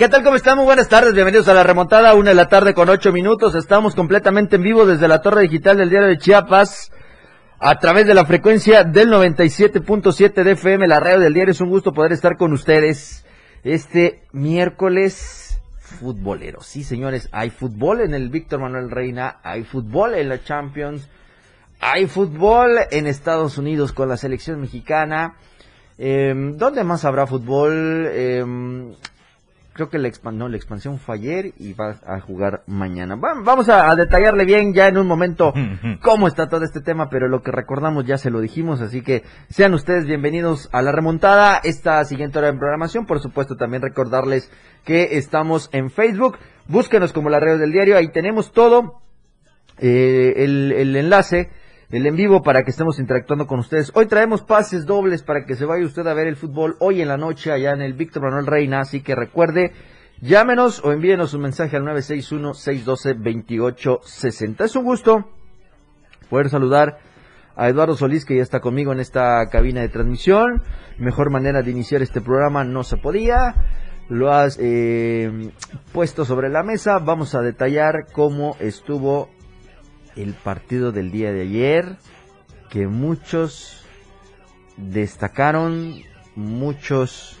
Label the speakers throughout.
Speaker 1: ¿Qué tal? ¿Cómo están? Muy buenas tardes. Bienvenidos a la remontada, una de la tarde con ocho minutos. Estamos completamente en vivo desde la torre digital del diario de Chiapas a través de la frecuencia del 97.7 de FM, la radio del diario. Es un gusto poder estar con ustedes este miércoles futbolero. Sí, señores, hay fútbol en el Víctor Manuel Reina, hay fútbol en la Champions, hay fútbol en Estados Unidos con la selección mexicana. Eh, ¿Dónde más habrá fútbol? Eh, creo que la, la expansión fue ayer y va a jugar mañana. vamos a, detallarle bien ya en un momento cómo está todo este tema, pero lo que recordamos ya se lo dijimos, así que sean ustedes bienvenidos a la remontada, esta siguiente hora de programación, por supuesto también recordarles que estamos en Facebook, búsquenos como la red del diario, ahí tenemos todo, eh, el, el enlace el en vivo para que estemos interactuando con ustedes. Hoy traemos pases dobles para que se vaya usted a ver el fútbol hoy en la noche allá en el Víctor Manuel Reina, así que recuerde, llámenos o envíenos un mensaje al 961-612-2860. Es un gusto poder saludar a Eduardo Solís que ya está conmigo en esta cabina de transmisión. Mejor manera de iniciar este programa no se podía. Lo has eh, puesto sobre la mesa. Vamos a detallar cómo estuvo el partido del día de ayer, que muchos destacaron, muchos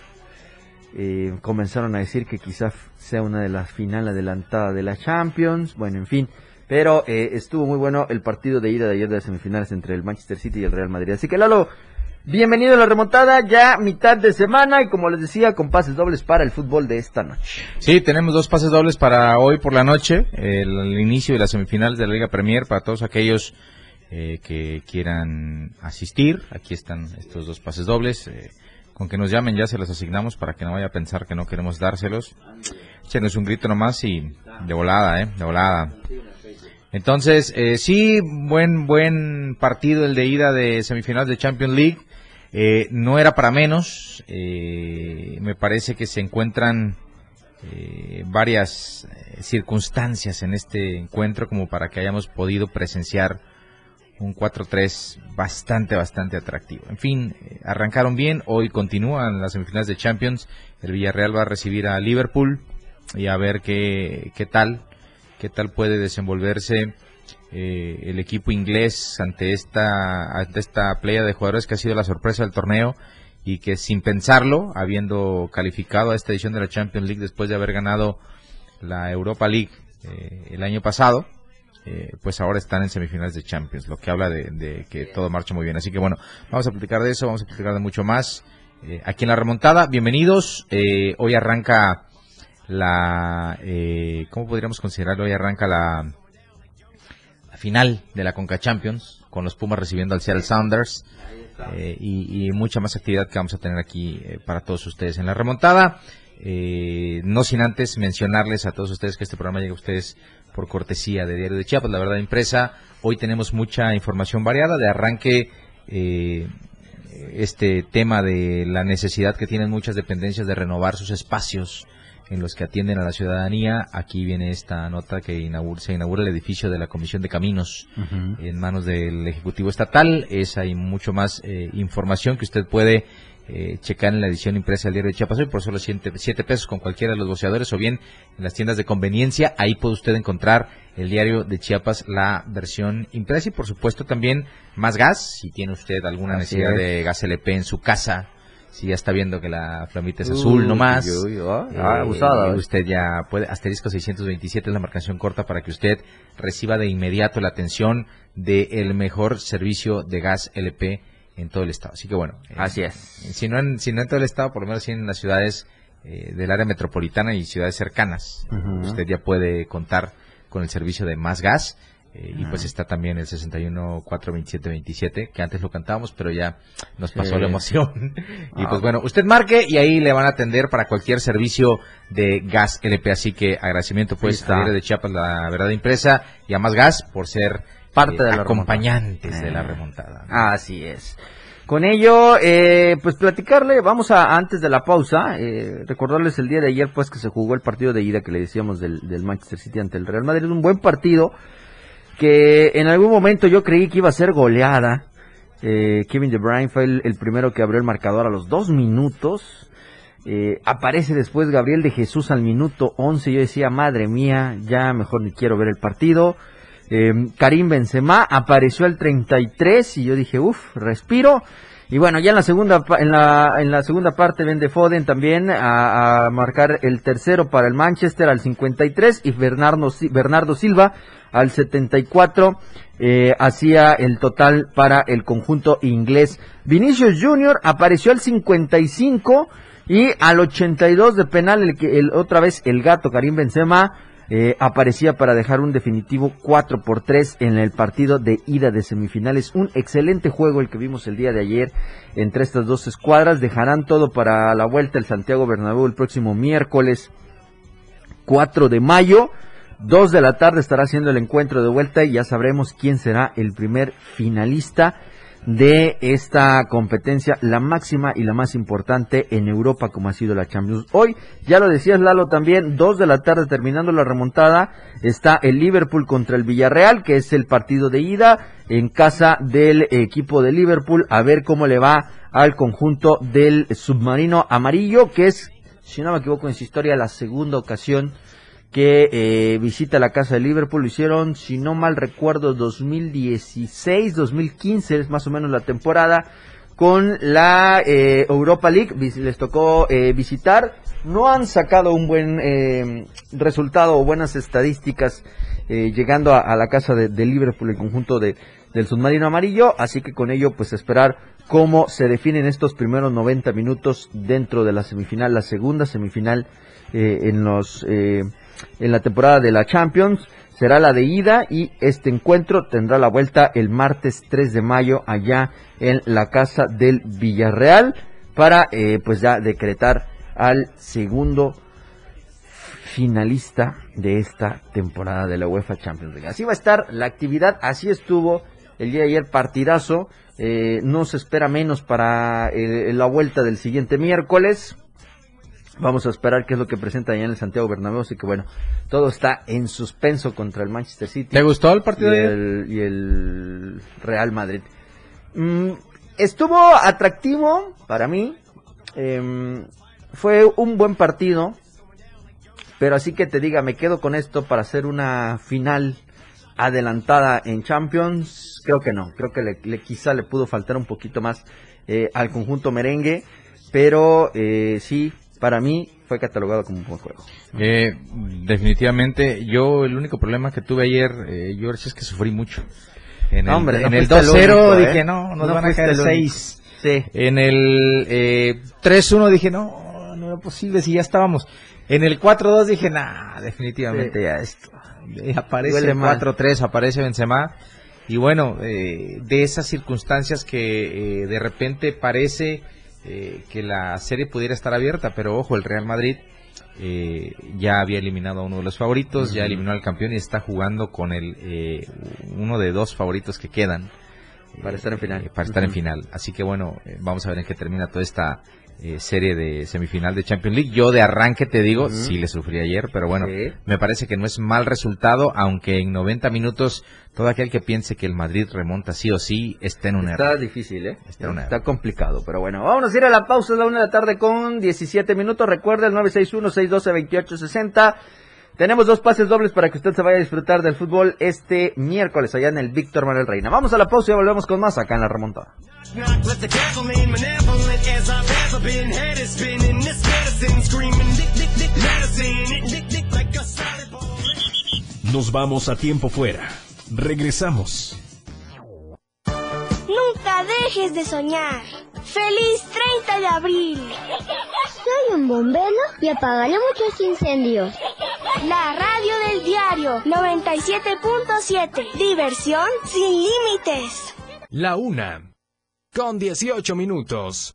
Speaker 1: eh, comenzaron a decir que quizás sea una de las finales adelantadas de la Champions, bueno, en fin, pero eh, estuvo muy bueno el partido de ida de ayer de las semifinales entre el Manchester City y el Real Madrid. Así que Lalo, Bienvenido a la remontada, ya mitad de semana y como les decía, con pases dobles para el fútbol de esta noche.
Speaker 2: Sí, tenemos dos pases dobles para hoy por la noche, el, inicio de las semifinales de la Liga Premier para todos aquellos eh, que quieran asistir. Aquí están estos dos pases dobles. Eh, con que nos llamen ya se los asignamos para que no vaya a pensar que no queremos dárselos. Échenos un grito nomás y de volada, ¿eh? De volada. Entonces, eh, sí, buen, buen partido el de ida de semifinales de Champions League. Eh, no era para menos. Eh, me parece que se encuentran eh, varias circunstancias en este encuentro como para que hayamos podido presenciar un 4-3 bastante, bastante atractivo. En fin, arrancaron bien. Hoy continúan las semifinales de Champions. El Villarreal va a recibir a Liverpool y a ver qué, qué tal, qué tal puede desenvolverse eh, el equipo inglés ante esta, ante esta playa de jugadores que ha sido la sorpresa del torneo y que sin pensarlo, habiendo calificado a esta edición de la Champions League después de haber ganado la Europa League eh, el año pasado, eh, pues ahora están en semifinales de Champions, lo que habla de, que todo marcha muy bien. Así que bueno, vamos a platicar de eso, vamos a platicar de mucho más. aquí en la remontada, bienvenidos. hoy arranca la, ¿cómo podríamos considerarlo? Hoy arranca la final de la Conca Champions, con los Pumas recibiendo al Seattle Sounders. Eh, y, mucha más actividad que vamos a tener aquí eh, para todos ustedes en la remontada. Eh, no sin antes mencionarles a todos ustedes que este programa llega a ustedes por cortesía de Diario de Chiapas, la verdad impresa. Hoy tenemos mucha información variada. De arranque, este tema de la necesidad que tienen muchas dependencias de renovar sus espacios en los que atienden a la ciudadanía. Aquí viene esta nota que se inaugura el edificio de la Comisión de Caminos en manos del Ejecutivo Estatal. Es hay mucho más eh, información que usted puede eh, checar en la edición impresa del diario de Chiapas hoy por solo 7 pesos con cualquiera de los boceadores o bien en las tiendas de conveniencia. Ahí puede usted encontrar el diario de Chiapas, la versión impresa y por supuesto también más gas. Si tiene usted alguna necesidad de gas LP en su casa, si ya está viendo que la flamita es azul nomás.
Speaker 1: Ah, ah, eh,
Speaker 2: usted ya puede, asterisco 627 es la marcación corta para que usted reciba de inmediato la atención del mejor servicio de gas LP en todo el estado. Así que bueno.
Speaker 1: Eh, Así es.
Speaker 2: Si no, en, si no en todo el estado, por lo menos en las ciudades eh, del área metropolitana y ciudades cercanas, usted ya puede contar con el servicio de más gas. Eh, y pues está también el 61 427 que antes lo cantábamos, pero ya nos pasó la emoción. y pues ah. bueno, usted marque y ahí le van a atender para cualquier servicio de gas LP. Así que agradecimiento pues a de Chiapas, la verdad impresa, y a Más Gas por ser parte de los acompañantes de la remontada.
Speaker 1: Así es. Con ello, eh, pues platicarle, vamos a, antes de la pausa, eh, recordarles el día de ayer pues que se jugó el partido de ida que le decíamos del, del Manchester City ante el Real Madrid, un buen partido, que en algún momento yo creí que iba a ser goleada. Eh, Kevin De Bruyne fue el, primero que abrió el marcador a los dos minutos. Eh, aparece después Gabriel de Jesús al minuto 11. Yo decía, madre mía, ya mejor ni quiero ver el partido. Eh, Karim Benzema apareció al 33 y yo dije, uff, respiro. Y bueno, ya en la segunda en la, en la segunda parte vende Foden también a, marcar el tercero para el Manchester al 53 y Bernardo, Bernardo Silva al 74 eh, hacía el total para el conjunto inglés. Vinicius Junior apareció al 55 y al 82 de penal el que el, otra vez el gato Karim Benzema eh, aparecía para dejar un definitivo 4 por 3 en el partido de ida de semifinales. Un excelente juego el que vimos el día de ayer entre estas dos escuadras. Dejarán todo para la vuelta el Santiago Bernabéu el próximo miércoles 4 de mayo. 2 de la tarde estará haciendo el encuentro de vuelta y ya sabremos quién será el primer finalista de esta competencia, la máxima y la más importante en Europa como ha sido la Champions. Hoy, ya lo decías Lalo también, dos de la tarde terminando la remontada, está el Liverpool contra el Villarreal, que es el partido de ida en casa del equipo de Liverpool, a ver cómo le va al conjunto del submarino amarillo, que es, si no me equivoco en su historia, la segunda ocasión que eh, visita la casa de Liverpool. Lo hicieron, si no mal recuerdo, 2016, 2015 es más o menos la temporada con la eh, Europa League. Les tocó eh, visitar. No han sacado un buen resultado o buenas estadísticas llegando a, la casa de, de, Liverpool, el conjunto de, del submarino amarillo. Así que con ello, pues esperar cómo se definen estos primeros 90 minutos dentro de la semifinal, la segunda semifinal en los en la temporada de la Champions. Será la de ida y este encuentro tendrá la vuelta el martes 3 de mayo allá en la casa del Villarreal para eh, pues ya decretar al segundo finalista de esta temporada de la UEFA Champions League. Así va a estar la actividad, así estuvo el día de ayer partidazo, eh, no se espera menos para eh, la vuelta del siguiente miércoles, Vamos a esperar qué es lo que presenta allá en el Santiago Bernabéu, así que bueno, todo está en suspenso contra el Manchester City.
Speaker 2: ¿Te gustó el partido
Speaker 1: y el, y el Real Madrid? Mm, estuvo atractivo para mí, eh, fue un buen partido, pero así que te diga, me quedo con esto para hacer una final adelantada en Champions, creo que no, creo que le, le quizá le pudo faltar un poquito más eh, al conjunto merengue, pero eh, sí, para mí fue catalogado como un buen juego.
Speaker 2: Eh, definitivamente, yo el único problema que tuve ayer, eh, George, es que sufrí mucho. En el,
Speaker 1: Hombre, no
Speaker 2: en el
Speaker 1: fuiste el
Speaker 2: 2-0
Speaker 1: único, ¿eh?
Speaker 2: dije, no, nos
Speaker 1: No
Speaker 2: van a caer
Speaker 1: el único.
Speaker 2: 6.
Speaker 1: Sí.
Speaker 2: En el eh, 3-1 dije, no, no era posible si ya estábamos. En el 4-2 dije, nah, definitivamente
Speaker 1: Sí.
Speaker 2: ya esto. Y aparece
Speaker 1: Duele
Speaker 2: el
Speaker 1: más.
Speaker 2: 4-3, aparece Benzema. Y bueno, eh, de esas circunstancias que eh, de repente parece eh, que la serie pudiera estar abierta, pero ojo, el Real Madrid eh, ya había eliminado a uno de los favoritos, ya eliminó al campeón y está jugando con el eh, uno de dos favoritos que quedan
Speaker 1: Para estar en final.
Speaker 2: eh, para estar en final. Así que bueno, eh, vamos a ver en qué termina toda esta eh, serie de semifinal de Champions League. Yo de arranque te digo, sí le sufrí ayer, pero bueno, me parece que no es mal resultado, aunque en 90 minutos todo aquel que piense que el Madrid remonta sí o sí está en un
Speaker 1: Está
Speaker 2: error.
Speaker 1: difícil, ¿eh?
Speaker 2: Está una-
Speaker 1: Está complicado, pero bueno, vámonos a ir a la pausa, es la una de la tarde con 17 minutos. Recuerda el 961-612-2860. Tenemos dos pases dobles para que usted se vaya a disfrutar del fútbol este miércoles allá en el Víctor Manuel Reina. Vamos a la pausa y volvemos con más acá en la remontada.
Speaker 3: Nos vamos a tiempo fuera. Regresamos.
Speaker 4: Nunca dejes de soñar. ¡Feliz 30 de abril!
Speaker 5: Soy un bombero y apagaré muchos incendios.
Speaker 4: La radio del diario 97.7. Diversión sin límites.
Speaker 3: La una. Con 18 minutos.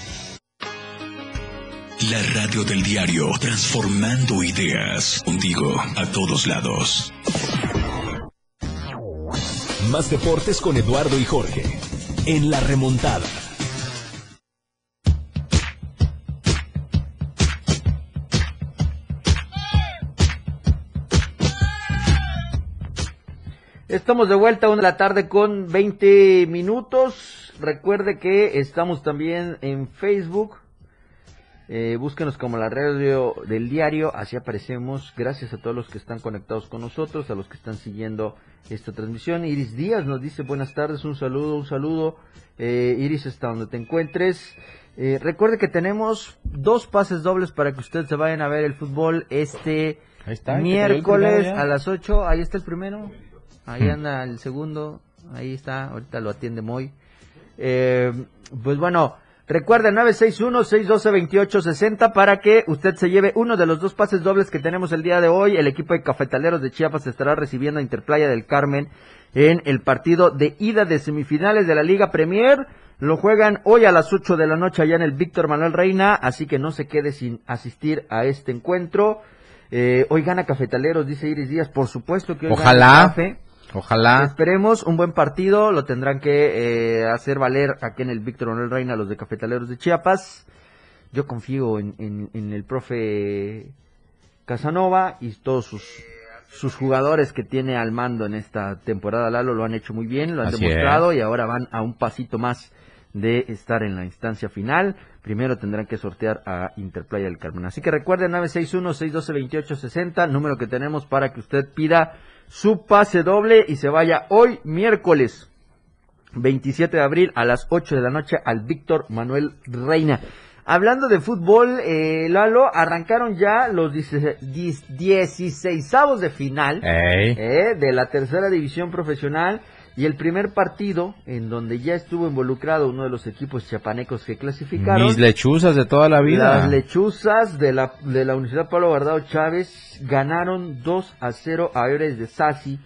Speaker 6: La radio del diario, transformando ideas. Contigo, a todos lados.
Speaker 3: Más deportes con Eduardo y Jorge. En la remontada.
Speaker 1: Estamos de vuelta a una de la tarde con 20 minutos. Recuerde que estamos también en Facebook. Eh, búsquenos como la radio del diario, así aparecemos. Gracias a todos los que están conectados con nosotros, a los que están siguiendo esta transmisión. Iris Díaz nos dice buenas tardes, un saludo, un saludo. Eh, Iris, hasta donde te encuentres. Eh, recuerde que tenemos dos pases dobles para que ustedes se vayan a ver el fútbol este
Speaker 2: está,
Speaker 1: miércoles a las 8. Ahí está el primero, ahí
Speaker 2: Hmm.
Speaker 1: anda el segundo, ahí está, ahorita lo atiende Moy. Eh, pues bueno, recuerde 961-612-2860 para que usted se lleve uno de los dos pases dobles que tenemos el día de hoy. El equipo de cafetaleros de Chiapas estará recibiendo a Interplaya del Carmen en el partido de ida de semifinales de la Liga Premier. Lo juegan hoy a las 8 de la noche allá en el Víctor Manuel Reina, así que no se quede sin asistir a este encuentro. Eh, hoy gana Cafetaleros, dice Iris Díaz, por supuesto que hoy gana
Speaker 2: Ojalá.
Speaker 1: el Cafe.
Speaker 2: Ojalá.
Speaker 1: Esperemos un buen partido, lo tendrán que eh, hacer valer aquí en el Víctor Manuel Reina los de Cafetaleros de Chiapas. Yo confío en, en- en el profe Casanova y todos sus, sus jugadores que tiene al mando en esta temporada. Lalo lo han hecho muy bien, lo han
Speaker 2: Así
Speaker 1: demostrado y ahora van a un pasito más de estar en la instancia final. Primero tendrán que sortear a Interplaya del Carmen. Así que recuerden 961-612-2860, número que tenemos para que usted pida su pase doble y se vaya hoy miércoles 27 de abril a las 8 de la noche al Víctor Manuel Reina. Hablando de fútbol, eh, Lalo, arrancaron ya los 16 de final eh, de la tercera división profesional y el primer partido en donde ya estuvo involucrado uno de los equipos chiapanecos que clasificaron.
Speaker 2: Mis lechuzas de toda la vida.
Speaker 1: Las lechuzas de la, de la Universidad Pablo Guardado Chávez ganaron 2 a 0 a Eures de Sasi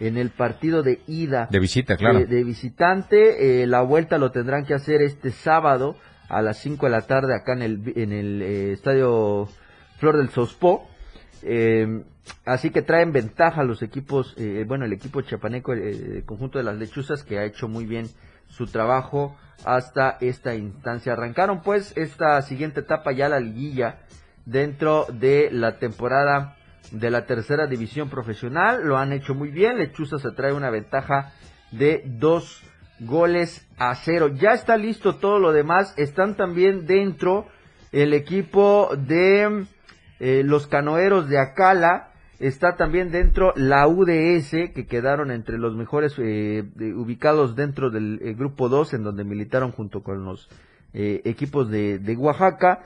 Speaker 1: en el partido de ida
Speaker 2: De visita, claro.
Speaker 1: de, de visitante. Eh, la vuelta lo tendrán que hacer este sábado a las 5 de la tarde acá en el, en el eh, estadio Flor del Sospó. Eh, así que traen ventaja los equipos, eh, bueno, el equipo chapaneco, eh, el conjunto de las lechuzas que ha hecho muy bien su trabajo hasta esta instancia. Arrancaron pues esta siguiente etapa ya la liguilla dentro de la temporada de la tercera división profesional. Lo han hecho muy bien. Lechuzas se trae una ventaja de dos goles a cero. Ya está listo todo lo demás. Están también dentro el equipo de eh, los canoeros de Acala. Está también dentro la UDS, que quedaron entre los mejores eh, ubicados dentro del eh, grupo 2, en donde militaron junto con los eh, equipos de, de Oaxaca.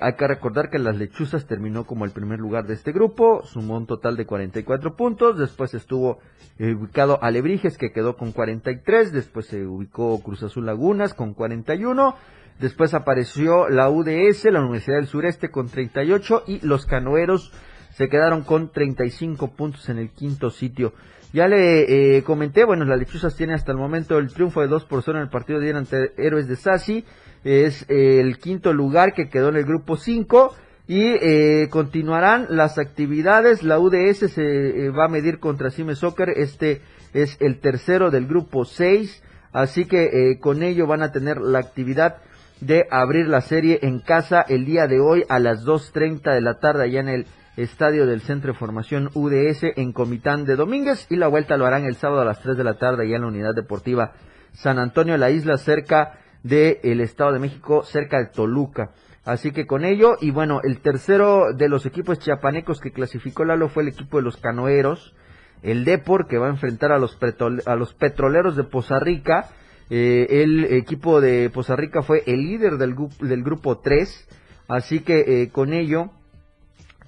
Speaker 1: Hay que recordar que las lechuzas terminó como el primer lugar de este grupo, sumó un total de 44 puntos, después estuvo ubicado Alebrijes que quedó con 43, después se ubicó Cruz Azul Lagunas con 41, después apareció la UDS, la Universidad del Sureste con 38 y los Canoeros se quedaron con 35 puntos en el quinto sitio. Ya le eh, comenté, bueno, las lechuzas tienen hasta el momento el triunfo de 2 por 0 en el partido de ayer ante Héroes de Sassi. Es eh, el quinto lugar que quedó en el grupo 5 y eh, continuarán las actividades. La UDS se va a medir contra Cime Soccer. Este es el tercero del grupo 6. Así que con ello van a tener la actividad de abrir la serie en casa el día de hoy a las 2.30 de la tarde allá en el estadio del Centro de Formación UDS en Comitán de Domínguez y la vuelta lo harán el sábado a las 3 de la tarde ya en la Unidad Deportiva San Antonio, la isla cerca del Estado de México, cerca de Toluca. Así que con ello, y bueno, el tercero de los equipos chiapanecos que clasificó Lalo fue el equipo de los canoeros, el Depor, que va a enfrentar a los, a los petroleros de Poza Rica. Eh, el equipo de Poza Rica fue el líder del, del grupo 3, así que eh, con ello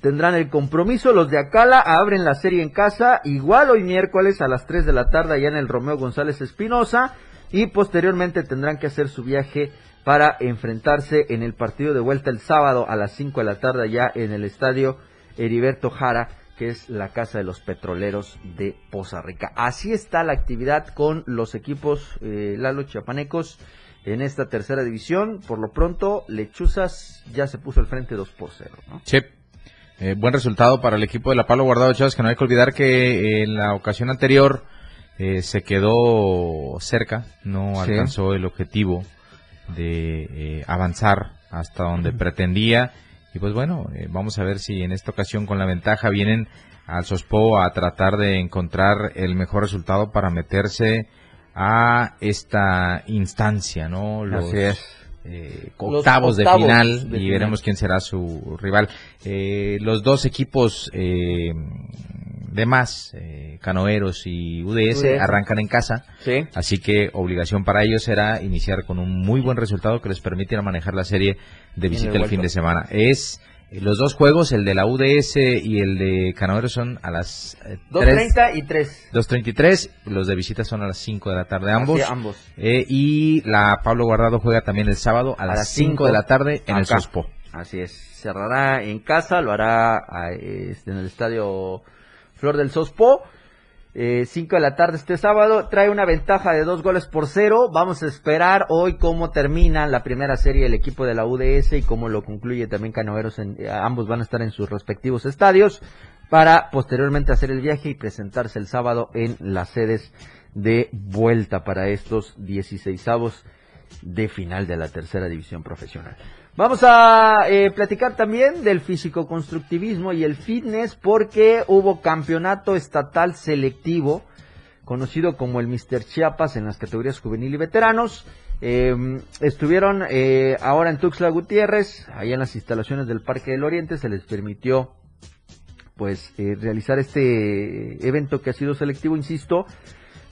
Speaker 1: tendrán el compromiso. Los de Acala abren la serie en casa, igual hoy miércoles a las 3 de la tarde allá en el Romeo González Espinosa y posteriormente tendrán que hacer su viaje para enfrentarse en el partido de vuelta el sábado a las 5 de la tarde allá en el estadio Heriberto Jara, que es la casa de los petroleros de Poza Rica. Así está la actividad con los equipos eh, Lalo Chiapanecos en esta tercera división. Por lo pronto, Lechuzas ya se puso al frente 2 por 0. ¿no?
Speaker 2: Eh, buen resultado para el equipo de la Pablo Guardado Chávez, que no hay que olvidar que en la ocasión anterior eh, se quedó cerca, no
Speaker 1: Sí.
Speaker 2: alcanzó el objetivo de eh, avanzar hasta donde pretendía. Y pues bueno, eh, vamos a ver si en esta ocasión con la ventaja vienen al Sospo a tratar de encontrar el mejor resultado para meterse a esta instancia, ¿no? Los,
Speaker 1: Así es.
Speaker 2: Eh, octavos, de final
Speaker 1: de
Speaker 2: y
Speaker 1: final.
Speaker 2: veremos quién será su rival. Eh, los dos equipos eh, de más, eh, Canoeros y UDS,
Speaker 1: UDS.
Speaker 2: arrancan en casa,
Speaker 1: Sí.
Speaker 2: así que obligación para ellos será iniciar con un muy buen resultado que les permitiera manejar la serie de visita
Speaker 1: el
Speaker 2: el fin de semana. Es los dos juegos, el de la UDS y el de Canoeros son a las eh, 3,
Speaker 1: 2.30 y 3.
Speaker 2: 2.33, los de visita son a las 5 de la tarde ambos.
Speaker 1: Así, ambos.
Speaker 2: Eh, y la Pablo Guardado juega también el sábado a,
Speaker 1: A
Speaker 2: las
Speaker 1: las
Speaker 2: 5
Speaker 1: cinco,
Speaker 2: de la tarde en el. Sospo.
Speaker 1: Así es. Cerrará en casa, lo hará ah, este, en el estadio Flor del Sospo. 5 de la tarde este sábado. Trae una ventaja de dos goles por cero. Vamos a esperar hoy cómo termina la primera serie del equipo de la UDS y cómo lo concluye también Canoeros. En, eh, ambos van a estar en sus respectivos estadios para posteriormente hacer el viaje y presentarse el sábado en las sedes de vuelta para estos 16avos de final de la tercera división profesional. Vamos a eh, platicar también del físico-constructivismo y el fitness porque hubo campeonato estatal selectivo conocido como el Mister Chiapas en las categorías juvenil y veteranos. Eh, estuvieron eh, ahora en Tuxtla Gutiérrez, allá en las instalaciones del Parque del Oriente, se les permitió pues eh, realizar este evento que ha sido selectivo, insisto,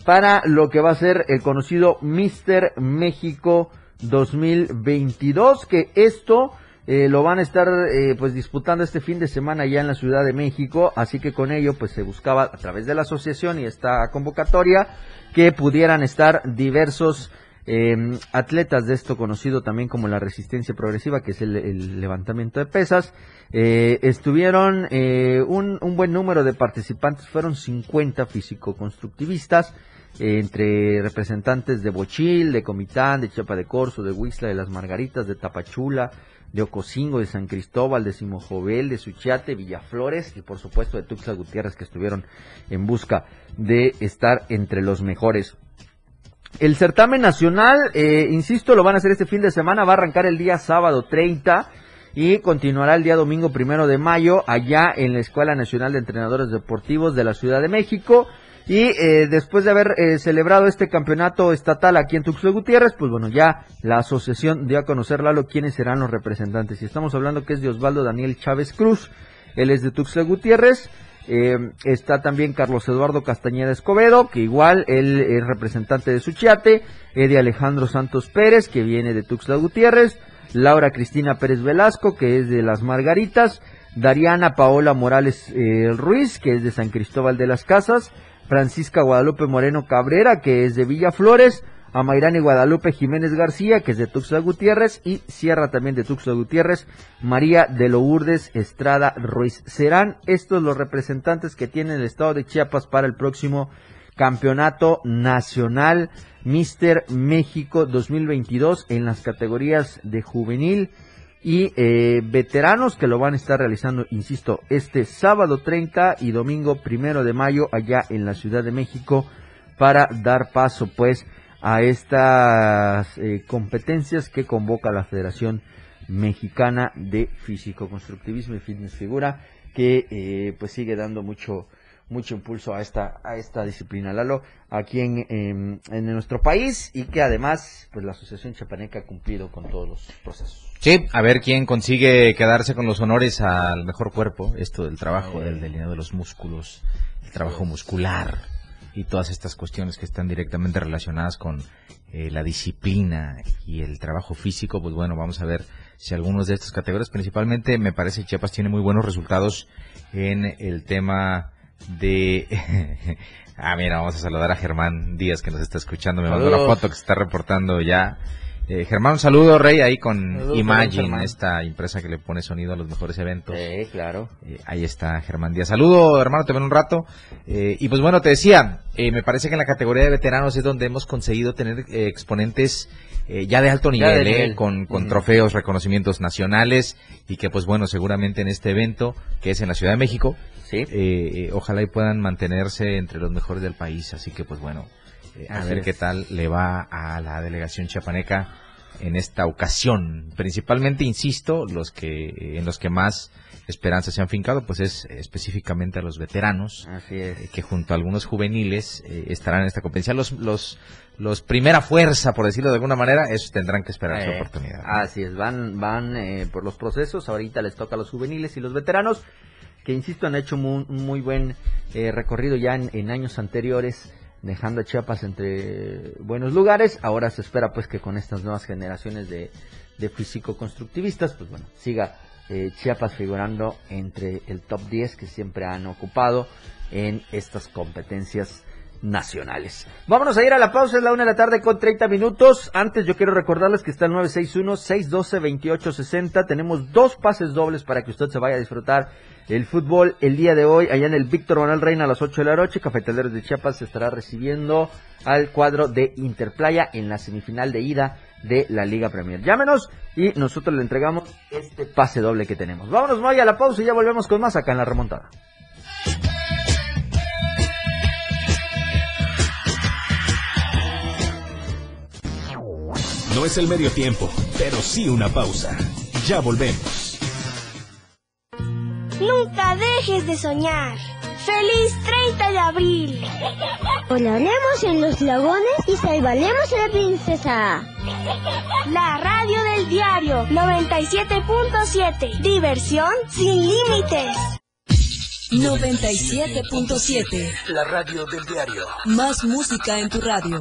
Speaker 1: para lo que va a ser el conocido Mister México 2022, que esto eh, lo van a estar eh, pues disputando este fin de semana ya en la Ciudad de México, así que con ello pues se buscaba a través de la asociación y esta convocatoria que pudieran estar diversos eh, atletas de esto conocido también como la resistencia progresiva, que es el, levantamiento de pesas. Eh, estuvieron eh, un, un buen número de participantes, fueron 50 físico-constructivistas, entre representantes de Bochil, de Comitán, de Chiapa de Corzo, de Huixla, de Las Margaritas, de Tapachula, de Ocosingo, de San Cristóbal, de Simojovel, de Suchiate, Villaflores y por supuesto de Tuxtla Gutiérrez que estuvieron en busca de estar entre los mejores. El certamen nacional, eh, insisto, lo van a hacer este fin de semana, va a arrancar el día sábado 30 y continuará el día domingo primero de mayo allá en la Escuela Nacional de Entrenadores Deportivos de la Ciudad de México. Y eh, después de haber eh, celebrado este campeonato estatal aquí en Tuxtla Gutiérrez, pues bueno, ya la asociación dio a conocer, Lalo, quiénes serán los representantes. Y estamos hablando que es de Osvaldo Daniel Chávez Cruz, él es de Tuxtla Gutiérrez. Eh, está también Carlos Eduardo Castañeda Escobedo, que igual él es representante de Suchiate. Eddie Alejandro Santos Pérez, que viene de Tuxtla Gutiérrez. Laura Cristina Pérez Velasco, que es de Las Margaritas. Dariana Paola Morales eh, Ruiz, que es de San Cristóbal de las Casas. Francisca Guadalupe Moreno Cabrera, que es de Villa Flores. A Mayrani Guadalupe Jiménez García, que es de Tuxtla Gutiérrez, y Sierra también de Tuxtla Gutiérrez, María de Lourdes Estrada Ruiz. Serán estos los representantes que tiene el estado de Chiapas para el próximo campeonato nacional Mister México 2022 en las categorías de juvenil y eh, veteranos que lo van a estar realizando, insisto, este sábado 30 y domingo primero de mayo allá en la Ciudad de México para dar paso pues a estas eh, competencias que convoca la Federación Mexicana de Físico Constructivismo y Fitness Figura que eh, pues sigue dando mucho mucho impulso a esta a esta disciplina. Lalo aquí en, en nuestro país y que además pues la asociación chapaneca ha cumplido con todos los procesos.
Speaker 2: Sí, a ver quién consigue quedarse con los honores al mejor cuerpo, esto del trabajo, del delineado de los músculos, el trabajo muscular y todas estas cuestiones que están directamente relacionadas con eh, la disciplina y el trabajo físico, pues bueno, vamos a ver si algunos de estas categorías, principalmente me parece que Chiapas tiene muy buenos resultados en el tema de... ah, mira, vamos a saludar a Germán Díaz que nos está escuchando, me mandó la foto que se está reportando ya. Eh, Germán, un saludo, Rey, ahí con
Speaker 1: Saludos,
Speaker 2: Imagine,
Speaker 1: Germán.
Speaker 2: esta empresa que le pone sonido a los mejores eventos.
Speaker 1: sí claro
Speaker 2: Eh, ahí está Germán Díaz. Saludo, hermano, te ven un rato. Eh, y pues bueno, te decía, eh, me parece que en la categoría de veteranos es donde hemos conseguido tener eh, exponentes eh, ya de alto
Speaker 1: de
Speaker 2: nivel, eh, con, con trofeos, reconocimientos nacionales y que pues bueno, seguramente en este evento, que es en la Ciudad de México,
Speaker 1: sí
Speaker 2: eh, eh, ojalá y puedan mantenerse entre los mejores del país. Así que pues bueno, eh, a
Speaker 1: Así
Speaker 2: ver
Speaker 1: es.
Speaker 2: qué tal le va a la delegación chiapaneca en esta ocasión. Principalmente, insisto, los que en los que más esperanzas se han fincado, pues es específicamente a los veteranos,
Speaker 1: así es
Speaker 2: eh, que junto a algunos juveniles eh, estarán en esta competencia. Los, los, los primera fuerza, por decirlo de alguna manera, esos tendrán que esperar su oportunidad.
Speaker 1: Así es, van, van eh, por los procesos. Ahorita les toca a los juveniles y los veteranos, que insisto, han hecho un muy, buen eh, recorrido ya en, en años anteriores, dejando a Chiapas entre buenos lugares. Ahora se espera pues que con estas nuevas generaciones de, de físico-constructivistas, pues bueno, siga eh, Chiapas figurando entre el top 10 que siempre han ocupado en estas competencias nacionales. Vámonos a ir a la pausa, es la una de la tarde con 30 minutos. Antes yo quiero recordarles que está el 961-612-2860. Tenemos dos pases dobles para que usted se vaya a disfrutar el fútbol el día de hoy allá en el Víctor Manuel Reina a las 8 de la noche. Cafetaleros de Chiapas estará recibiendo al cuadro de Interplaya en la semifinal de ida de la Liga Premier. Llámenos y nosotros le entregamos este pase doble que tenemos. Vámonos, Moy, a la pausa y ya volvemos con más acá en la remontada.
Speaker 3: No es el medio tiempo, pero sí una pausa. Ya volvemos.
Speaker 4: Nunca dejes de soñar. ¡Feliz 30 de abril!
Speaker 5: Volaremos en los lagones y salvaremos a la princesa.
Speaker 4: La radio del diario 97.7. Diversión sin límites.
Speaker 7: 97.7.
Speaker 3: La radio del diario.
Speaker 7: Más música en tu radio.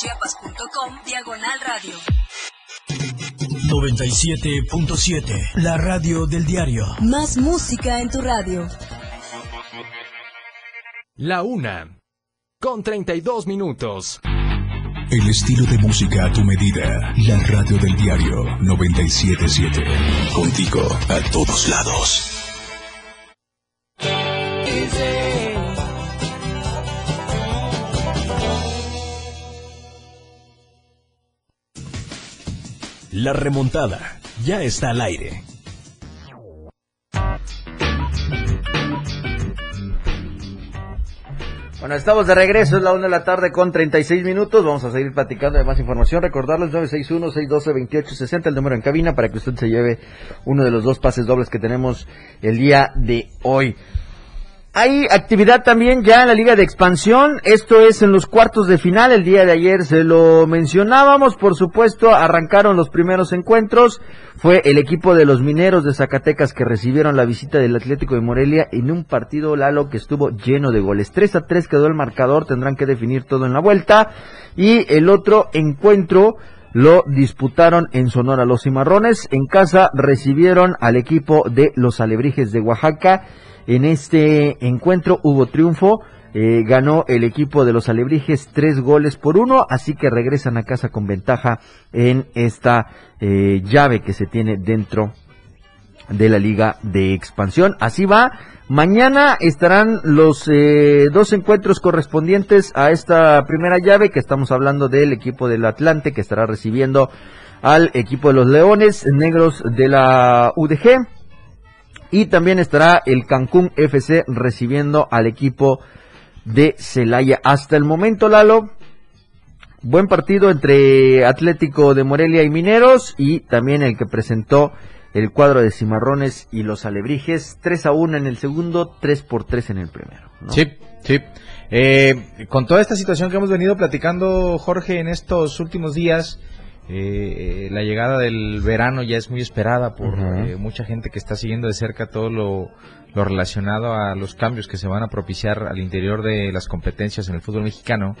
Speaker 7: www.diariodechiapas.com Diagonal radio.
Speaker 8: 97.7. La radio del diario.
Speaker 7: Más música en tu radio.
Speaker 9: La una. Con 32 minutos.
Speaker 6: El estilo de música a tu medida. La radio del diario 977. Contigo a todos lados.
Speaker 3: La remontada ya está al aire.
Speaker 1: Bueno, estamos de regreso, es la una de la tarde con 36 minutos. Vamos a seguir platicando de más información. Recordarles 961-612-2860, el número en cabina, para que usted se lleve uno de los dos pases dobles que tenemos el día de hoy. Hay actividad también ya en la Liga de Expansión. Esto es en los cuartos de final. El día de ayer se lo mencionábamos. Por supuesto, arrancaron los primeros encuentros. Fue el equipo de los mineros de Zacatecas que recibieron la visita del Atlético de Morelia en un partido Lalo que estuvo lleno de goles. 3 a 3 quedó el marcador. Tendrán que definir todo en la vuelta. Y el otro encuentro lo disputaron en Sonora. Los cimarrones en casa recibieron al equipo de los alebrijes de Oaxaca. En este encuentro hubo triunfo. eh, ganó el equipo de los alebrijes tres goles por uno, así que regresan a casa con ventaja en esta eh, llave que se tiene dentro de la Liga de Expansión. Así va. Mañana estarán los eh, dos encuentros correspondientes a esta primera llave que estamos hablando del equipo del Atlante que estará recibiendo al equipo de los Leones Negros de la UDG. Y también estará el Cancún FC recibiendo al equipo de Celaya. Hasta el momento, Lalo, buen partido entre Atlético de Morelia y Mineros y también el que presentó el cuadro de Cimarrones y los Alebrijes. 3 a 1 en el segundo, 3 por 3 en el primero.
Speaker 2: Sí, sí. Eh, con toda esta situación que hemos venido platicando, Jorge, en estos últimos días, eh, la llegada del verano ya es muy esperada por eh, mucha gente que está siguiendo de cerca todo lo, lo relacionado a los cambios que se van a propiciar al interior de las competencias en el fútbol mexicano.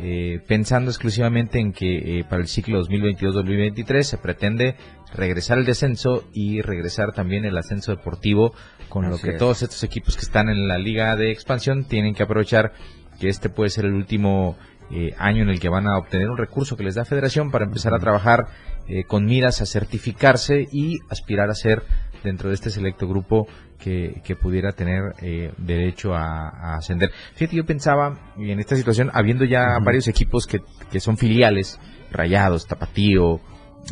Speaker 2: eh, pensando exclusivamente en que eh, para el ciclo 2022-2023 se pretende regresar el descenso y regresar también el ascenso deportivo, con lo que
Speaker 1: es.
Speaker 2: todos estos equipos que están en la liga de expansión tienen que aprovechar que este puede ser el último eh, año en el que van a obtener un recurso que les da Federación para empezar a trabajar eh, con miras a certificarse y aspirar a ser dentro de este selecto grupo que, que pudiera tener eh, derecho a, a ascender. Fíjate, yo pensaba en esta situación, habiendo ya varios equipos que, que son filiales, Rayados, Tapatío,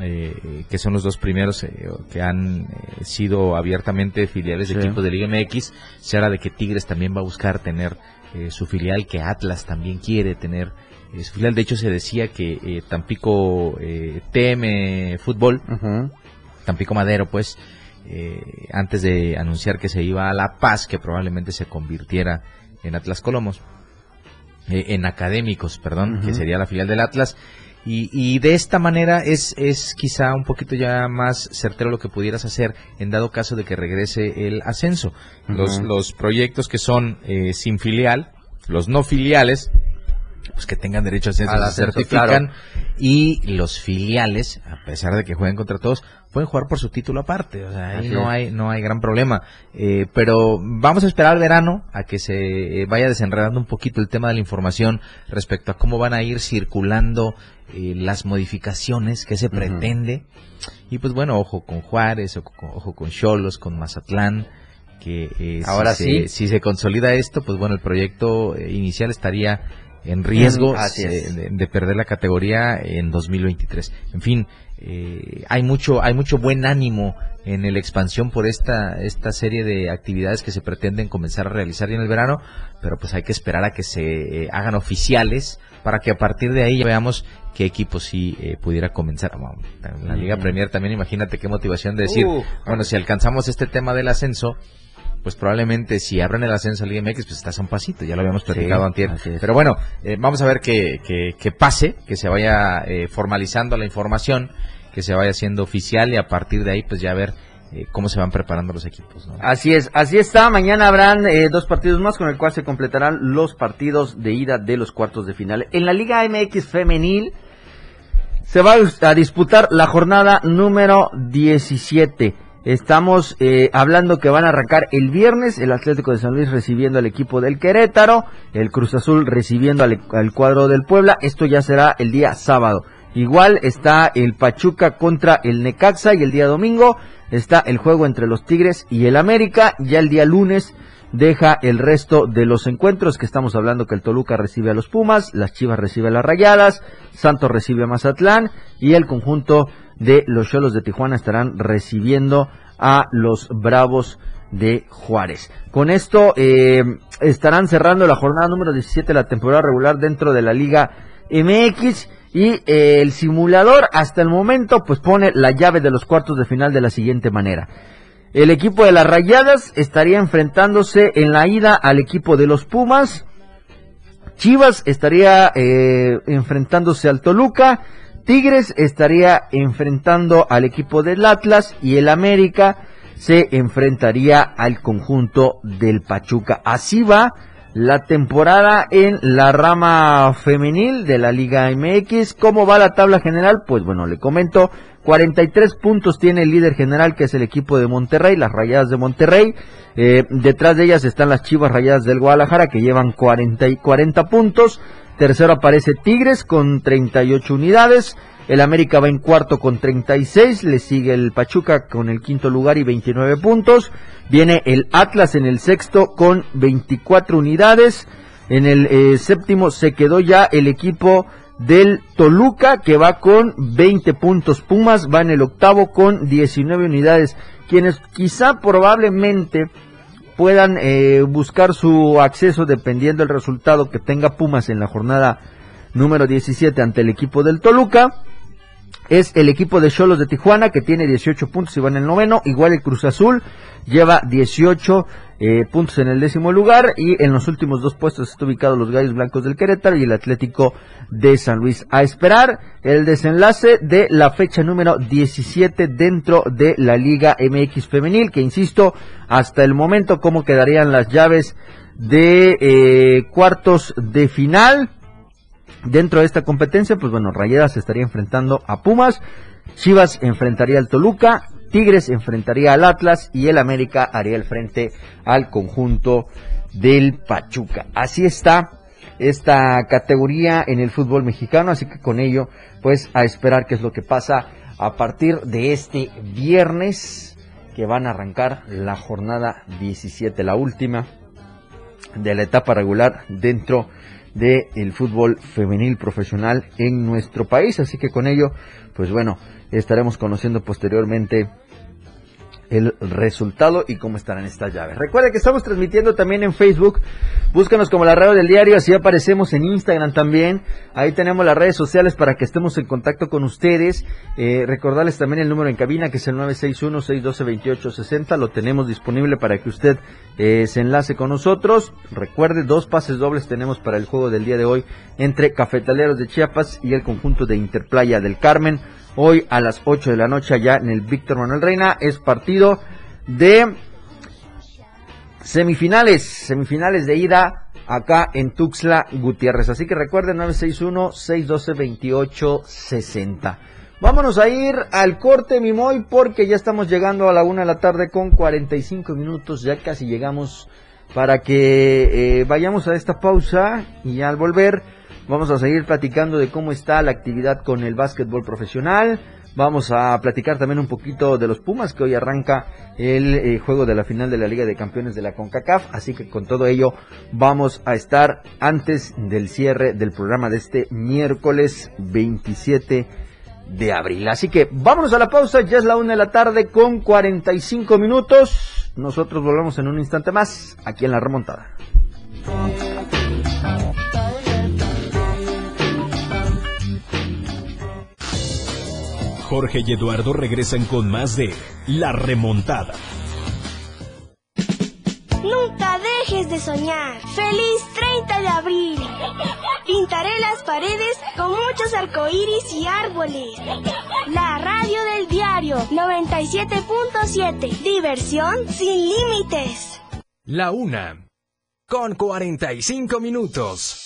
Speaker 2: eh, que son los dos primeros eh, que han eh, sido abiertamente filiales de
Speaker 1: Sí.
Speaker 2: equipos de Liga MX, se habla de que Tigres también va a buscar tener eh, su filial, que Atlas también quiere tener eh, su filial. De hecho, se decía que eh, Tampico eh, TM Fútbol. Tampico Madero, pues, antes de anunciar que se iba a La Paz, que probablemente se convirtiera en Atlas Colomos, en Académicos, perdón, que sería la filial del Atlas. Y, y de esta manera es, es quizá un poquito ya más certero lo que pudieras hacer en dado caso de que regrese el ascenso. Los, los proyectos que son eh, sin filial, los no filiales, pues que tengan derecho a ascenso, se
Speaker 1: ascenso,
Speaker 2: certifican y los filiales, a pesar de que jueguen contra todos, pueden jugar por su título aparte, o sea, ahí
Speaker 1: Así
Speaker 2: no
Speaker 1: es.
Speaker 2: hay no hay gran problema. Eh, pero vamos a esperar al verano a que se eh, vaya desenredando un poquito el tema de la información respecto a cómo van a ir circulando eh, las modificaciones que se pretende. Y pues bueno, ojo con Juárez, ojo con, ojo con Cholos, con Mazatlán, que eh,
Speaker 1: Ahora
Speaker 2: si,
Speaker 1: sí.
Speaker 2: Se, si se consolida esto, pues bueno, el proyecto eh, inicial estaría en riesgo eh, de, de perder la categoría en 2023. En fin, eh, hay mucho hay mucho buen ánimo en la expansión por esta esta serie de actividades que se pretenden comenzar a realizar ya en el verano, pero pues hay que esperar a que se eh, hagan oficiales para que a partir de ahí ya veamos qué equipo sí eh, pudiera comenzar. La Liga. Premier también imagínate qué motivación de decir,
Speaker 1: Uh.
Speaker 2: bueno, si alcanzamos este tema del ascenso, pues probablemente si abren el ascenso a Liga MX, pues estás a un pasito, ya lo habíamos platicado
Speaker 1: Sí,
Speaker 2: antier. Pero bueno, eh, vamos a ver que, que, que pase, que se vaya eh, formalizando la información, que se vaya haciendo oficial y a partir de ahí pues ya ver eh, cómo se van preparando los equipos. ¿no?
Speaker 1: Así es, así está. Mañana habrán eh, dos partidos más con el cual se completarán los partidos de ida de los cuartos de final. En la Liga MX femenil se va a disputar la jornada número 17. Estamos eh, hablando que van a arrancar el viernes el Atlético de San Luis recibiendo al equipo del Querétaro, el Cruz Azul recibiendo al, al cuadro del Puebla. Esto ya será el día sábado. Igual está el Pachuca contra el Necaxa y el día domingo está el juego entre los Tigres y el América. Ya el día lunes deja el resto de los encuentros que estamos hablando que el Toluca recibe a los Pumas, las Chivas recibe a las Rayadas, Santos recibe a Mazatlán y el conjunto de los Cholos de Tijuana estarán recibiendo a los Bravos de Juárez. Con esto eh, estarán cerrando la jornada número 17 de la temporada regular dentro de la Liga MX y eh, el simulador hasta el momento pues pone la llave de los cuartos de final de la siguiente manera. El equipo de las Rayadas estaría enfrentándose en la ida al equipo de los Pumas. Chivas estaría eh, enfrentándose al Toluca. Tigres estaría enfrentando al equipo del Atlas y el América se enfrentaría al conjunto del Pachuca. Así va la temporada en la rama femenil de la Liga MX. ¿Cómo va la tabla general? Pues bueno, le comento. 43 puntos tiene el líder general que es el equipo de Monterrey, las Rayadas de Monterrey. Eh, detrás de ellas están las Chivas Rayadas del Guadalajara que llevan 40, y 40 puntos. Tercero aparece Tigres con 38 unidades. El América va en cuarto con 36, le sigue el Pachuca con el quinto lugar y 29 puntos. Viene el Atlas en el sexto con 24 unidades. En el eh, séptimo se quedó ya el equipo del Toluca que va con 20 puntos. Pumas va en el octavo con 19 unidades. Quienes quizá probablemente puedan eh, buscar su acceso dependiendo del resultado que tenga Pumas en la jornada número 17 ante el equipo del Toluca. Es el equipo de Cholos de Tijuana que tiene 18 puntos y va en el noveno. Igual el Cruz Azul lleva 18 eh, puntos en el décimo lugar y en los últimos dos puestos está ubicado los Gallos Blancos del Querétaro y el Atlético de San Luis. A esperar el desenlace de la fecha número 17 dentro de la Liga MX Femenil, que insisto, hasta el momento cómo quedarían las llaves de eh, cuartos de final. Dentro de esta competencia, pues bueno, Rayadas estaría enfrentando a Pumas, Chivas enfrentaría al Toluca, Tigres enfrentaría al Atlas y el América haría el frente al conjunto del Pachuca. Así está esta categoría en el fútbol mexicano, así que con ello, pues a esperar qué es lo que pasa a partir de este viernes que van a arrancar la jornada 17, la última de la etapa regular dentro del fútbol femenil profesional en nuestro país. Así que con ello, pues bueno, estaremos conociendo posteriormente el resultado y cómo estarán estas llaves. Recuerda que estamos transmitiendo también en Facebook. Búscanos como la radio del diario, así aparecemos en Instagram también. Ahí tenemos las redes sociales para que estemos en contacto con ustedes. Eh, recordarles también el número en cabina que es el 961-612-2860. Lo tenemos disponible para que usted eh, se enlace con nosotros. Recuerde, dos pases dobles tenemos para el juego del día de hoy entre Cafetaleros de Chiapas y el conjunto de Interplaya del Carmen hoy a las 8 de la noche allá en el Víctor Manuel Reina. Es partido de semifinales, semifinales de ida acá en Tuxtla Gutiérrez. Así que recuerden 961-612-2860. Vámonos a ir al corte, Mimoy, porque ya estamos llegando a la una de la tarde con 45 minutos. Ya casi llegamos para que eh, vayamos a esta pausa y al volver Vamos a seguir platicando de cómo está la actividad con el básquetbol profesional. Vamos a platicar también un poquito de los Pumas, que hoy arranca el eh, juego de la final de la Liga de Campeones de la CONCACAF. Así que con todo ello vamos a estar antes del cierre del programa de este miércoles 27 de abril. Así que vámonos a la pausa, ya es la una de la tarde con 45 minutos. Nosotros volvemos en un instante más aquí en la remontada.
Speaker 3: Jorge y Eduardo regresan con más de La Remontada.
Speaker 4: Nunca dejes de soñar. ¡Feliz 30 de abril! Pintaré las paredes con muchos arcoíris y árboles. La radio del diario 97.7. Diversión sin límites.
Speaker 9: La una. Con 45 minutos.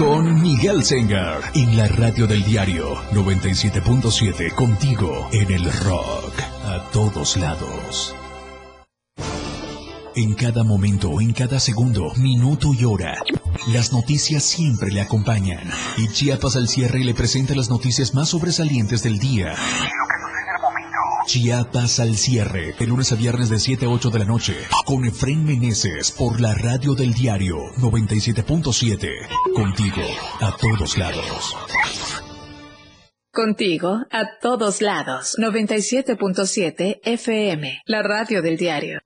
Speaker 6: Con Miguel Sengar en la radio del diario 97.7 contigo en el rock a todos lados. En cada momento, en cada segundo, minuto y hora, las noticias siempre le acompañan. Y Chiapas al cierre le presenta las noticias más sobresalientes del día. Chiapas al cierre, de lunes a viernes de 7 a 8 de la noche, con Efren Meneses por la radio del diario 97.7. Contigo, a todos lados.
Speaker 10: Contigo a todos lados. 97.7 FM, la radio del diario.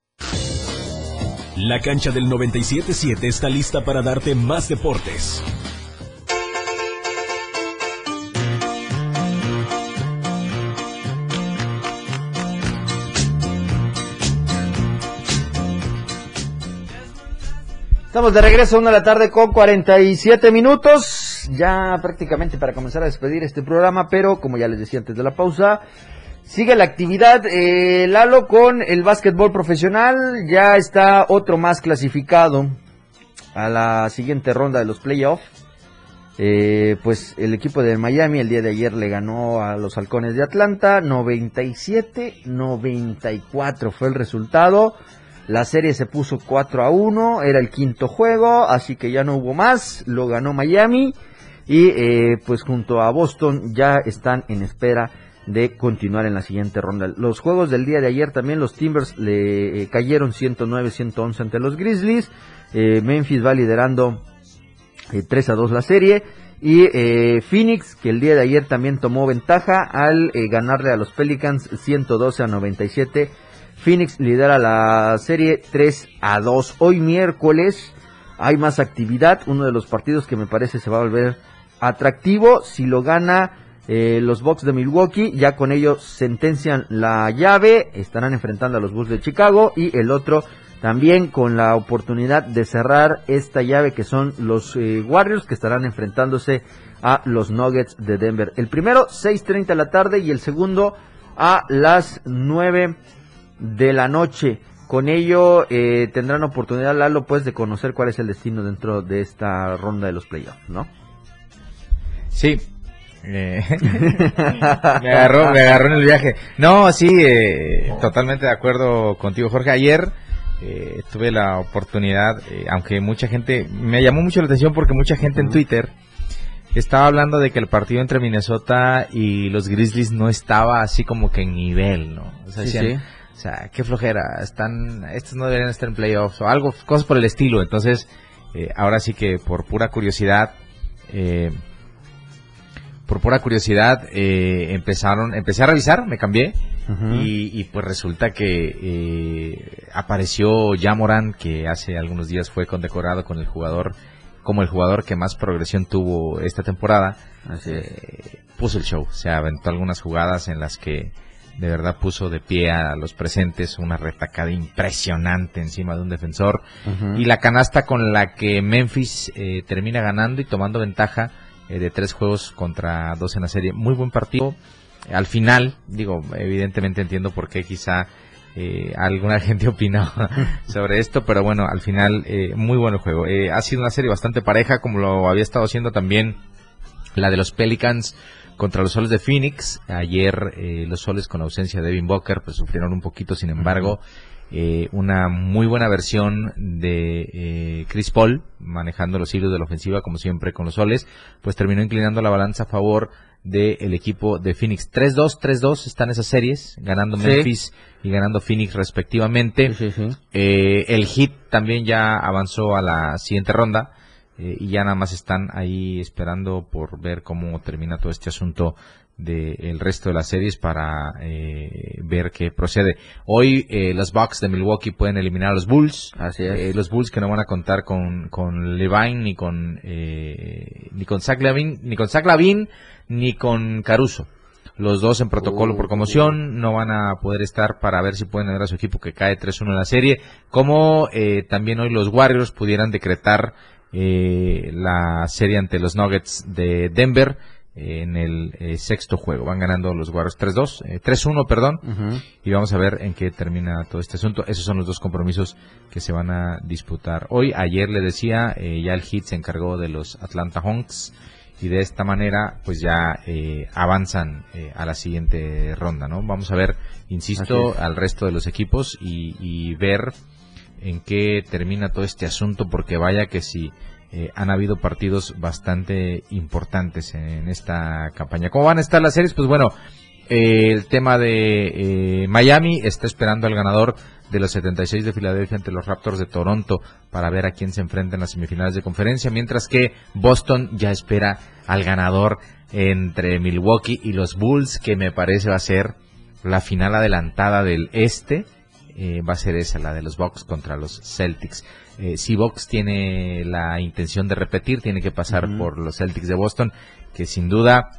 Speaker 3: La cancha del 97.7 está lista para darte más deportes.
Speaker 1: Estamos de regreso, una de la tarde con 47 minutos. Ya prácticamente para comenzar a despedir este programa, pero como ya les decía antes de la pausa, sigue la actividad. Eh, Lalo con el básquetbol profesional. Ya está otro más clasificado a la siguiente ronda de los playoffs. Eh, pues el equipo de Miami el día de ayer le ganó a los halcones de Atlanta 97-94 fue el resultado. La serie se puso 4 a 1, era el quinto juego, así que ya no hubo más, lo ganó Miami y eh, pues junto a Boston ya están en espera de continuar en la siguiente ronda. Los juegos del día de ayer también los Timbers le eh, cayeron 109-111 ante los Grizzlies, eh, Memphis va liderando eh, 3 a 2 la serie. Y Phoenix, que el día de ayer también tomó ventaja al ganarle a los Pelicans 112 a 97. Phoenix lidera la serie 3 a 2. Hoy miércoles hay más actividad. Uno de los partidos que me parece se va a volver atractivo. Si lo gana eh, los Bucks de Milwaukee, ya con ello sentencian la llave. Estarán enfrentando a los Bulls de Chicago. Y el otro también con la oportunidad de cerrar esta llave que son los eh, Warriors que estarán enfrentándose a los Nuggets de Denver. El primero 6.30 de la tarde y el segundo a las 9 de la noche. Con ello eh, tendrán oportunidad, Lalo, pues de conocer cuál es el destino dentro de esta ronda de los playoffs, ¿no?
Speaker 2: Sí. Eh, me, agarró, me agarró en el viaje. No, sí, eh, totalmente de acuerdo contigo, Jorge. Ayer eh, tuve la oportunidad, aunque mucha gente, me llamó mucho la atención porque mucha gente en Twitter estaba hablando de que el partido entre Minnesota y los Grizzlies no estaba así como que en nivel, ¿no? O sea,
Speaker 1: Sí,
Speaker 2: decían,
Speaker 1: sí.
Speaker 2: O sea, qué flojera, están, estos no deberían estar en playoffs o algo, cosas por el estilo. Entonces, eh, ahora sí que por pura curiosidad, eh, por pura curiosidad, eh, empezaron, empecé a revisar, me cambié, y, y pues resulta que eh, apareció Jamoran, que hace algunos días fue condecorado con el jugador, como el jugador que más progresión tuvo esta temporada.
Speaker 1: Así es.
Speaker 2: Eh, puso el show, se aventó algunas jugadas en las que de verdad puso de pie a los presentes una retacada impresionante encima de un defensor y la canasta con la que Memphis eh, termina ganando y tomando ventaja eh, de tres juegos contra dos en la serie. Muy buen partido. Al final, digo, evidentemente entiendo por qué quizá eh, alguna gente opinó sobre esto, pero bueno, al final eh, muy bueno el juego. Eh, ha sido una serie bastante pareja, como lo había estado haciendo también la de los Pelicans contra los Soles de Phoenix. Ayer eh, los Soles con ausencia de Devin Booker pues sufrieron un poquito, sin embargo, eh, una muy buena versión de eh, Chris Paul manejando los hilos de la ofensiva como siempre con los Soles, pues terminó inclinando la balanza a favor del equipo de Phoenix. 3-2, 3-2 están esas series, ganando
Speaker 1: Sí.
Speaker 2: Memphis y ganando Phoenix respectivamente.
Speaker 1: Sí, sí, sí.
Speaker 2: Eh, el Heat también ya avanzó a la siguiente ronda eh, y ya nada más están ahí esperando por ver cómo termina todo este asunto del resto de las series para eh, ver qué procede. Hoy eh, los Bucks de Milwaukee pueden eliminar a los Bulls.
Speaker 1: Así es.
Speaker 2: Eh, los Bulls que no van a contar con, con Levine ni con eh, ni con Zach Lavin, ni con Zach Lavin ni con Caruso. Los dos en protocolo por conmoción no van a poder estar para ver si pueden ver a su equipo que cae 3-1 en la serie. Como eh, también hoy los Warriors pudieran decretar eh, la serie ante los Nuggets de Denver eh, en el eh, sexto juego. Van ganando los Warriors 3-2, eh, 3-1, perdón.
Speaker 1: Ujú.
Speaker 2: Y vamos a ver en qué termina todo este asunto. Esos son los dos compromisos que se van a disputar hoy. Ayer le decía, eh, ya el Heat se encargó de los Atlanta Hawks y de esta manera pues ya eh, avanzan eh, a la siguiente ronda, ¿no? Vamos a ver, insisto, al resto de los equipos y, y ver en qué termina todo este asunto porque vaya que sí eh, han habido partidos bastante importantes en esta campaña. ¿Cómo van a estar las series? Pues bueno, eh, el tema de eh, Miami está esperando al ganador de los 76 de Filadelfia ante los Raptors de Toronto para ver a quién se enfrenta en las semifinales de conferencia, mientras que Boston ya espera al ganador entre Milwaukee y los Bulls, que me parece va a ser la final adelantada del este. Eh, va a ser esa, la de los Bucks contra los Celtics. Eh, si Bucks tiene la intención de repetir, tiene que pasar por los Celtics de Boston, que sin duda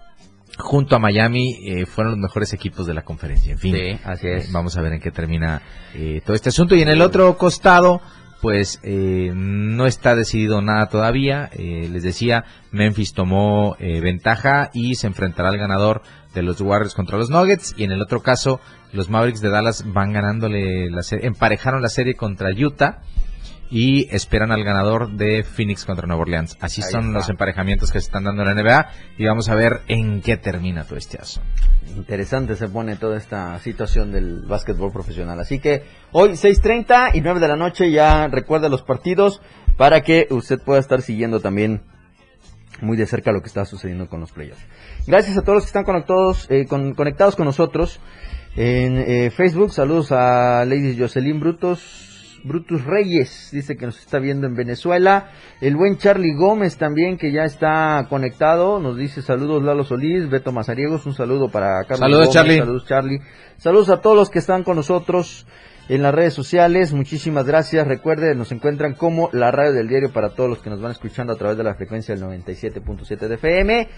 Speaker 2: junto a Miami eh, fueron los mejores equipos de la conferencia. En fin,
Speaker 1: Sí, así es.
Speaker 2: eh, vamos a ver en qué termina eh, todo este asunto. Y en el otro costado, pues eh, no está decidido nada todavía. Eh, les decía, Memphis tomó eh, ventaja y se enfrentará al ganador de los Warriors contra los Nuggets. Y en el otro caso, los Mavericks de Dallas van ganándole la serie, emparejaron la serie contra Utah. Y esperan al ganador de Phoenix contra Nueva Orleans. Así
Speaker 1: Ahí
Speaker 2: son
Speaker 1: está.
Speaker 2: los emparejamientos que se están dando en la NBA. Y vamos a ver en qué termina todo este asunto.
Speaker 1: Interesante se pone toda esta situación del básquetbol profesional. Así que hoy 6.30 y 9 de la noche ya recuerda los partidos para que usted pueda estar siguiendo también muy de cerca lo que está sucediendo con los playoffs. Gracias a todos los que están conectados, eh, con- conectados con nosotros en eh, Facebook. Saludos a Lady Jocelyn Brutos. Brutus Reyes dice que nos está viendo en Venezuela. El buen Charlie Gómez también que ya está conectado. Nos dice saludos Lalo Solís, Beto Mazariegos. Un saludo para Carlos
Speaker 2: Saludos,
Speaker 1: Gómez,
Speaker 2: Charlie.
Speaker 1: Saludos Charlie. Saludos a todos los que están con nosotros en las redes sociales. Muchísimas gracias. Recuerden, nos encuentran como la radio del diario para todos los que nos van escuchando a través de la frecuencia del 97.7 de FM.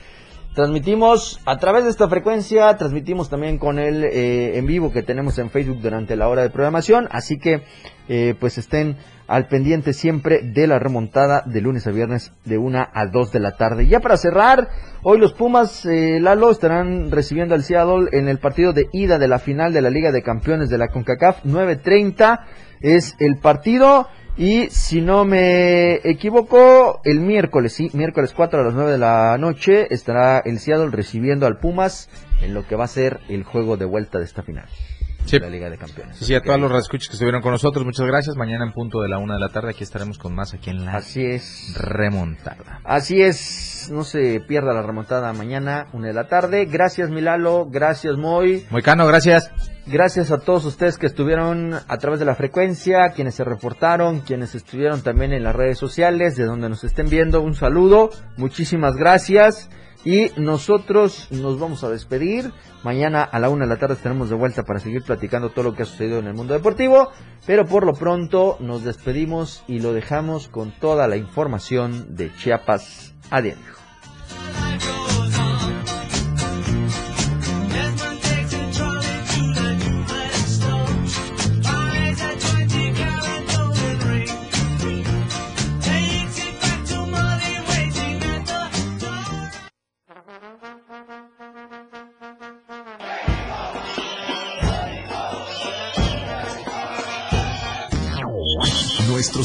Speaker 1: Transmitimos a través de esta frecuencia, transmitimos también con el eh, en vivo que tenemos en Facebook durante la hora de programación, así que eh, pues estén al pendiente siempre de la remontada de lunes a viernes de 1 a 2 de la tarde. Ya para cerrar, hoy los Pumas, eh, Lalo, estarán recibiendo al Seattle en el partido de ida de la final de la Liga de Campeones de la CONCACAF, 9.30 es el partido. Y si no me equivoco, el miércoles, sí, miércoles 4 a las 9 de la noche, estará el Seattle recibiendo al Pumas en lo que va a ser el juego de vuelta de esta final.
Speaker 2: Sí.
Speaker 1: de la Liga de Campeones.
Speaker 2: Sí, sí, a todos los radioescuchas que estuvieron con nosotros, muchas gracias. Mañana en punto de la una de la tarde aquí estaremos con más aquí en la
Speaker 1: Así es.
Speaker 2: remontada.
Speaker 1: Así es, no se pierda la remontada mañana, una de la tarde. Gracias Milalo, gracias Moy.
Speaker 2: Moicano, gracias.
Speaker 1: Gracias a todos ustedes que estuvieron a través de la frecuencia, quienes se reportaron, quienes estuvieron también en las redes sociales, de donde nos estén viendo. Un saludo, muchísimas gracias. Y nosotros nos vamos a despedir. Mañana a la una de la tarde estaremos de vuelta para seguir platicando todo lo que ha sucedido en el mundo deportivo. Pero por lo pronto nos despedimos y lo dejamos con toda la información de Chiapas a